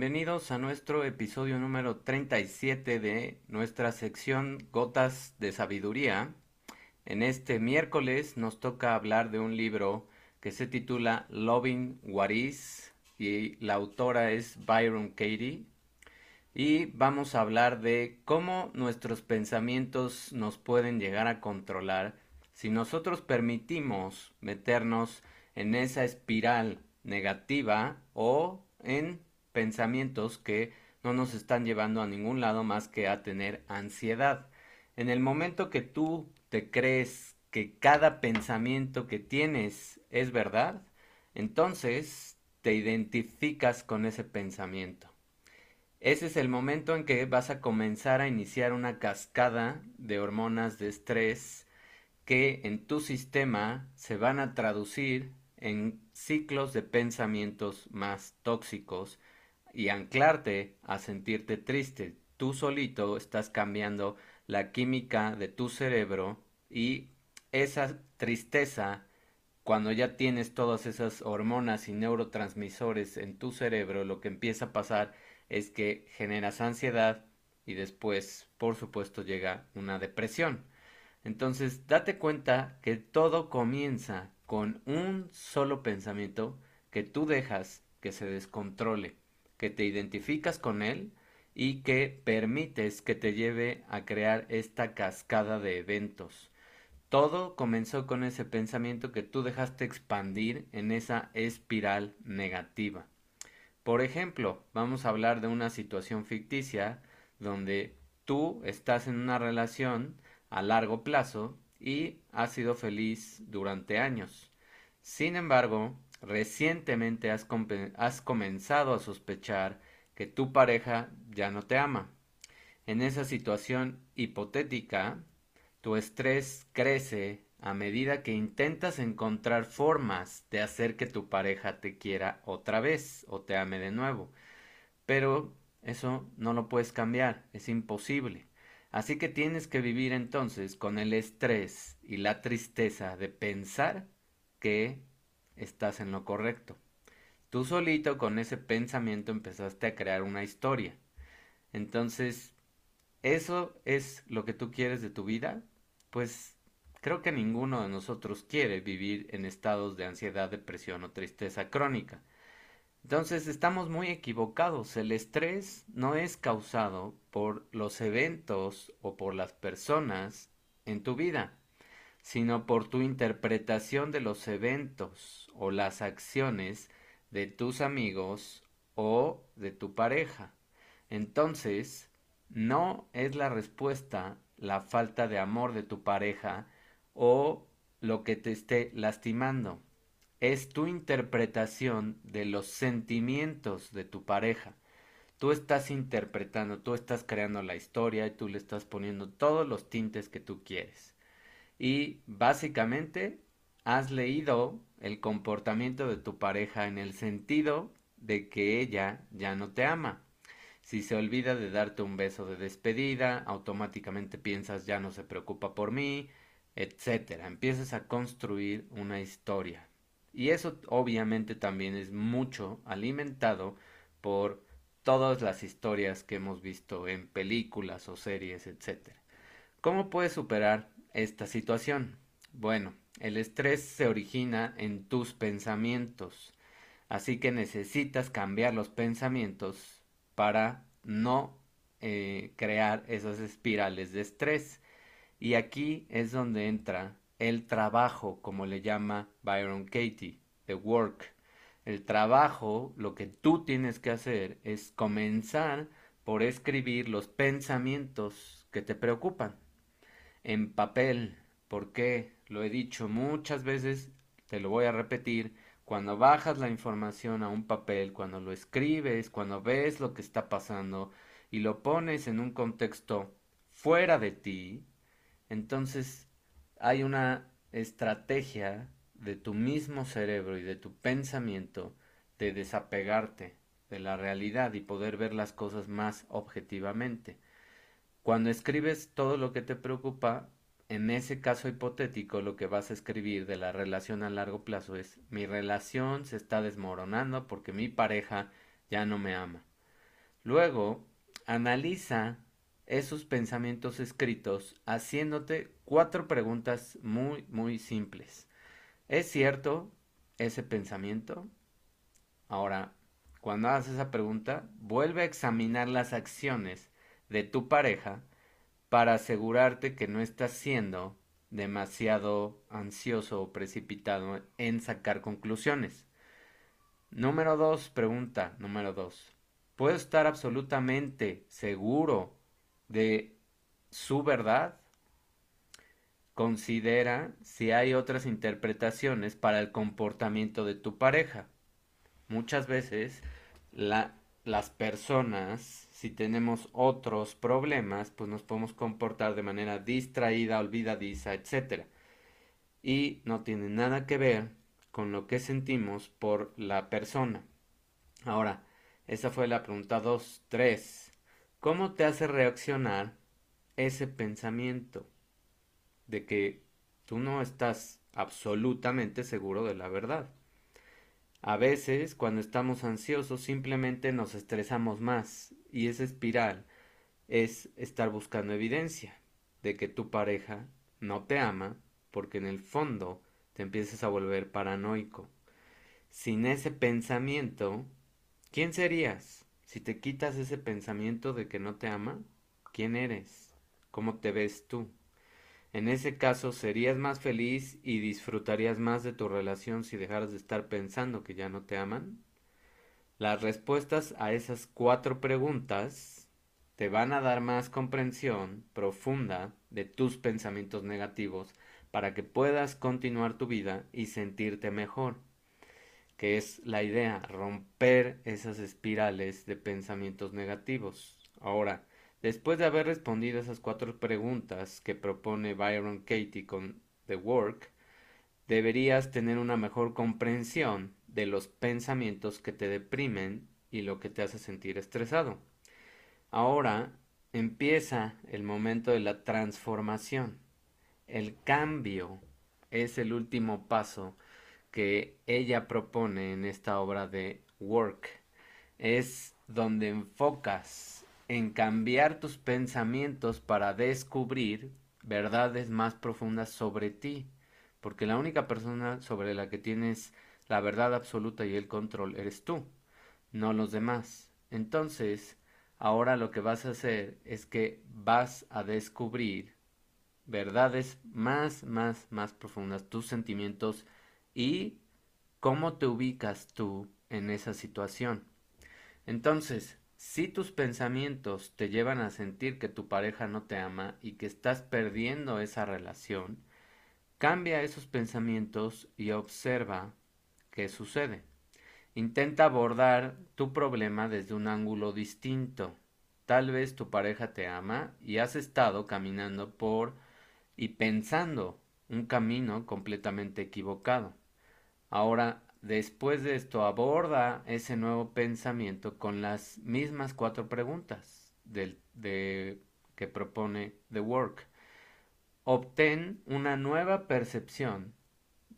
bienvenidos a nuestro episodio número 37 de nuestra sección Gotas de Sabiduría. En este miércoles nos toca hablar de un libro que se titula Loving What Is y la autora es Byron Katie. Y vamos a hablar de cómo nuestros pensamientos nos pueden llegar a controlar si nosotros permitimos meternos en esa espiral negativa o en pensamientos que no nos están llevando a ningún lado más que a tener ansiedad. En el momento que tú te crees que cada pensamiento que tienes es verdad, entonces te identificas con ese pensamiento. Ese es el momento en que vas a comenzar a iniciar una cascada de hormonas de estrés que en tu sistema se van a traducir en ciclos de pensamientos más tóxicos y anclarte a sentirte triste. Tú solito estás cambiando la química de tu cerebro y esa tristeza, cuando ya tienes todas esas hormonas y neurotransmisores en tu cerebro, lo que empieza a pasar es que generas ansiedad y después, por supuesto, llega una depresión. Entonces, date cuenta que todo comienza con un solo pensamiento que tú dejas que se descontrole que te identificas con él y que permites que te lleve a crear esta cascada de eventos. Todo comenzó con ese pensamiento que tú dejaste expandir en esa espiral negativa. Por ejemplo, vamos a hablar de una situación ficticia donde tú estás en una relación a largo plazo y has sido feliz durante años. Sin embargo, recientemente has, comenzado a sospechar que tu pareja ya no te ama. En esa situación hipotética, tu estrés crece a medida que intentas encontrar formas de hacer que tu pareja te quiera otra vez o te ame de nuevo. Pero eso no lo puedes cambiar, es imposible. Así que tienes que vivir entonces con el estrés y la tristeza de pensar que estás en lo correcto. Tú solito con ese pensamiento empezaste a crear una historia. Entonces, ¿eso es lo que tú quieres de tu vida? Pues creo que ninguno de nosotros quiere vivir en estados de ansiedad, depresión o tristeza crónica. Entonces estamos muy equivocados. El estrés no es causado por los eventos o por las personas en tu vida sino por tu interpretación de los eventos o las acciones de tus amigos o de tu pareja. Entonces, no es la respuesta la falta de amor de tu pareja o lo que te esté lastimando. Es tu interpretación de los sentimientos de tu pareja. Tú estás interpretando, tú estás creando la historia y tú le estás poniendo todos los tintes que tú quieres y básicamente has leído el comportamiento de tu pareja en el sentido de que ella ya no te ama. Si se olvida de darte un beso de despedida, automáticamente piensas ya no se preocupa por mí, etcétera. Empiezas a construir una historia. Y eso obviamente también es mucho alimentado por todas las historias que hemos visto en películas o series, etcétera. ¿Cómo puedes superar esta situación? Bueno, el estrés se origina en tus pensamientos, así que necesitas cambiar los pensamientos para no eh, crear esas espirales de estrés. Y aquí es donde entra el trabajo, como le llama Byron Katie, the work. El trabajo, lo que tú tienes que hacer es comenzar por escribir los pensamientos que te preocupan en papel. porque Lo he dicho muchas veces, te lo voy a repetir. Cuando bajas la información a un papel, cuando lo escribes, cuando ves lo que está pasando y lo pones en un contexto fuera de ti, entonces hay una estrategia de tu mismo cerebro y de tu pensamiento de desapegarte de la realidad y poder ver las cosas más objetivamente. Cuando escribes todo lo que te preocupa, en ese caso hipotético lo que vas a escribir de la relación a largo plazo es mi relación se está desmoronando porque mi pareja ya no me ama. Luego, analiza esos pensamientos escritos haciéndote cuatro preguntas muy, muy simples. ¿Es cierto ese pensamiento? Ahora, cuando hagas esa pregunta, vuelve a examinar las acciones de tu pareja para asegurarte que no estás siendo demasiado ansioso o precipitado en sacar conclusiones. Número dos, pregunta número dos. ¿Puedo estar absolutamente seguro de su verdad? Considera si hay otras interpretaciones para el comportamiento de tu pareja. Muchas veces las personas, si tenemos otros problemas, pues nos podemos comportar de manera distraída, olvidadiza, etc. Y no tiene nada que ver con lo que sentimos por la persona. Ahora, esa fue la pregunta 2. 3. ¿Cómo te hace reaccionar ese pensamiento de que tú no estás absolutamente seguro de la verdad? A veces, cuando estamos ansiosos, simplemente nos estresamos más y esa espiral es estar buscando evidencia de que tu pareja no te ama porque en el fondo te empiezas a volver paranoico. Sin ese pensamiento, ¿quién serías? Si te quitas ese pensamiento de que no te ama, ¿quién eres? ¿Cómo te ves tú? En ese caso, ¿serías más feliz y disfrutarías más de tu relación si dejaras de estar pensando que ya no te aman? Las respuestas a esas cuatro preguntas te van a dar más comprensión profunda de tus pensamientos negativos para que puedas continuar tu vida y sentirte mejor que es la idea, romper esas espirales de pensamientos negativos. Ahora, después de haber respondido esas cuatro preguntas que propone Byron Katie con The Work, deberías tener una mejor comprensión de los pensamientos que te deprimen y lo que te hace sentir estresado. Ahora empieza el momento de la transformación. El cambio es el último paso que ella propone en esta obra de Work. Es donde enfocas en cambiar tus pensamientos para descubrir verdades más profundas sobre ti. Porque la única persona sobre la que tienes la verdad absoluta y el control eres tú, no los demás. Entonces, ahora lo que vas a hacer es que vas a descubrir verdades más, más, más profundas, tus sentimientos y cómo te ubicas tú en esa situación. Entonces, si tus pensamientos te llevan a sentir que tu pareja no te ama y que estás perdiendo esa relación, cambia esos pensamientos y observa sucede. Intenta abordar tu problema desde un ángulo distinto. Tal vez tu pareja te ama y has estado caminando por y pensando un camino completamente equivocado. Ahora, después de esto, aborda ese nuevo pensamiento con las mismas cuatro preguntas que propone The Work. Obtén una nueva percepción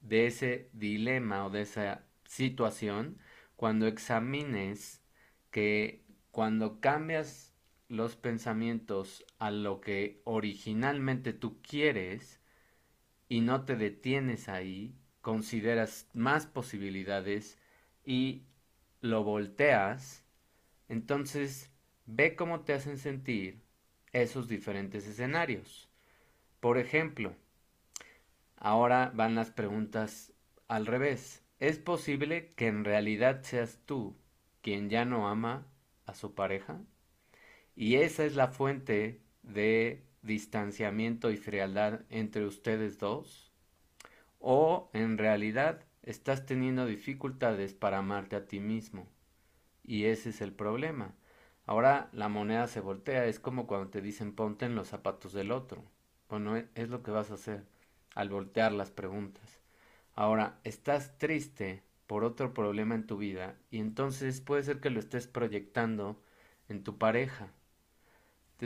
de ese dilema o de esa situación cuando examines que cuando cambias los pensamientos a lo que originalmente tú quieres y no te detienes ahí, consideras más posibilidades y lo volteas, entonces ve cómo te hacen sentir esos diferentes escenarios. Por ejemplo, ahora van las preguntas al revés. ¿Es posible que en realidad seas tú quien ya no ama a su pareja? Y esa es la fuente de distanciamiento y frialdad entre ustedes dos o en realidad estás teniendo dificultades para amarte a ti mismo. Y ese es el problema. Ahora la moneda se voltea, es como cuando te dicen ponte en los zapatos del otro. Bueno, e, es lo que vas a hacer al voltear las preguntas. Ahora, estás triste por otro problema en tu vida y entonces puede ser que lo estés proyectando en tu pareja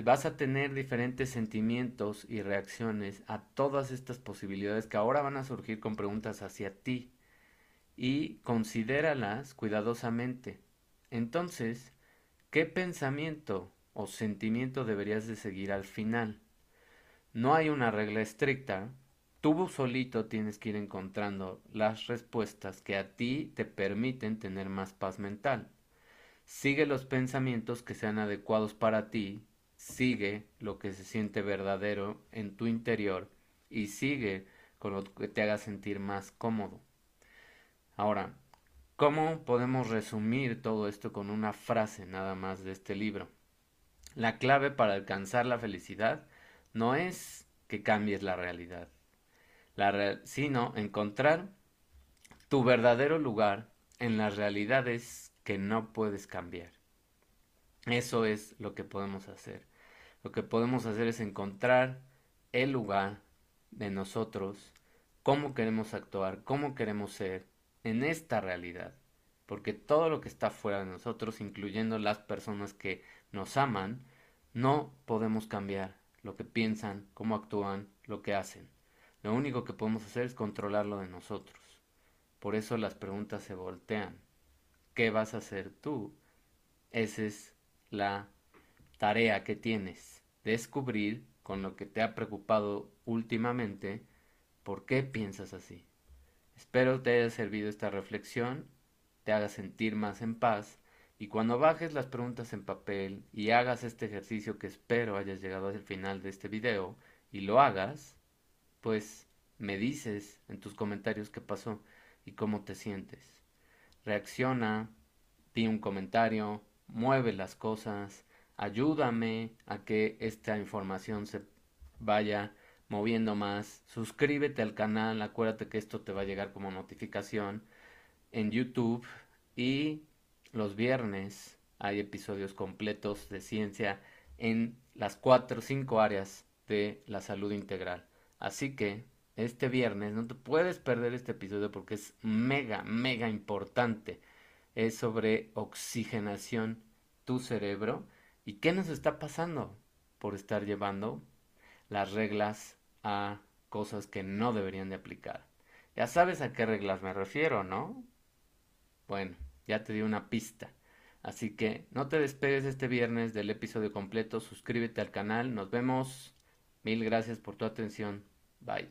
vas a tener diferentes sentimientos y reacciones a todas estas posibilidades que ahora van a surgir con preguntas hacia ti y considéralas cuidadosamente. Entonces, ¿Qué pensamiento o sentimiento deberías de seguir al final? No hay una regla estricta. Tú solito tienes que ir encontrando las respuestas que a ti te permiten tener más paz mental. Sigue los pensamientos que sean adecuados para ti, sigue lo que se siente verdadero en tu interior y sigue con lo que te haga sentir más cómodo. Ahora, ¿cómo podemos resumir todo esto con una frase nada más de este libro? La clave para alcanzar la felicidad no es que cambies la realidad, sino encontrar tu verdadero lugar en las realidades que no puedes cambiar. Eso es lo que podemos hacer. Lo que podemos hacer es encontrar el lugar de nosotros, cómo queremos actuar, cómo queremos ser en esta realidad. Porque todo lo que está fuera de nosotros, incluyendo las personas que nos aman, no podemos cambiar lo que piensan, cómo actúan, lo que hacen. Lo único que podemos hacer es controlarlo de nosotros. Por eso las preguntas se voltean. ¿Qué vas a hacer tú? Esa es la tarea que tienes. Descubrir con lo que te ha preocupado últimamente por qué piensas así. Espero te haya servido esta reflexión, te haga sentir más en paz y cuando bajes las preguntas en papel y hagas este ejercicio que espero hayas llegado al final de este video y lo hagas, pues me dices en tus comentarios qué pasó y cómo te sientes. Reacciona, di un comentario, mueve las cosas, ayúdame a que esta información se vaya moviendo más. Suscríbete al canal, acuérdate que esto te va a llegar como notificación en YouTube y los viernes hay episodios completos de ciencia en las cuatro o cinco áreas de la salud integral. Así que este viernes no te puedes perder este episodio porque es mega, mega importante. Es sobre oxigenación tu cerebro y qué nos está pasando por estar llevando las reglas a cosas que no deberían de aplicar. Ya sabes a qué reglas me refiero, ¿no? Bueno, ya te di una pista. Así que no te despegues este viernes del episodio completo, suscríbete al canal, nos vemos. Mil gracias por tu atención. Bye.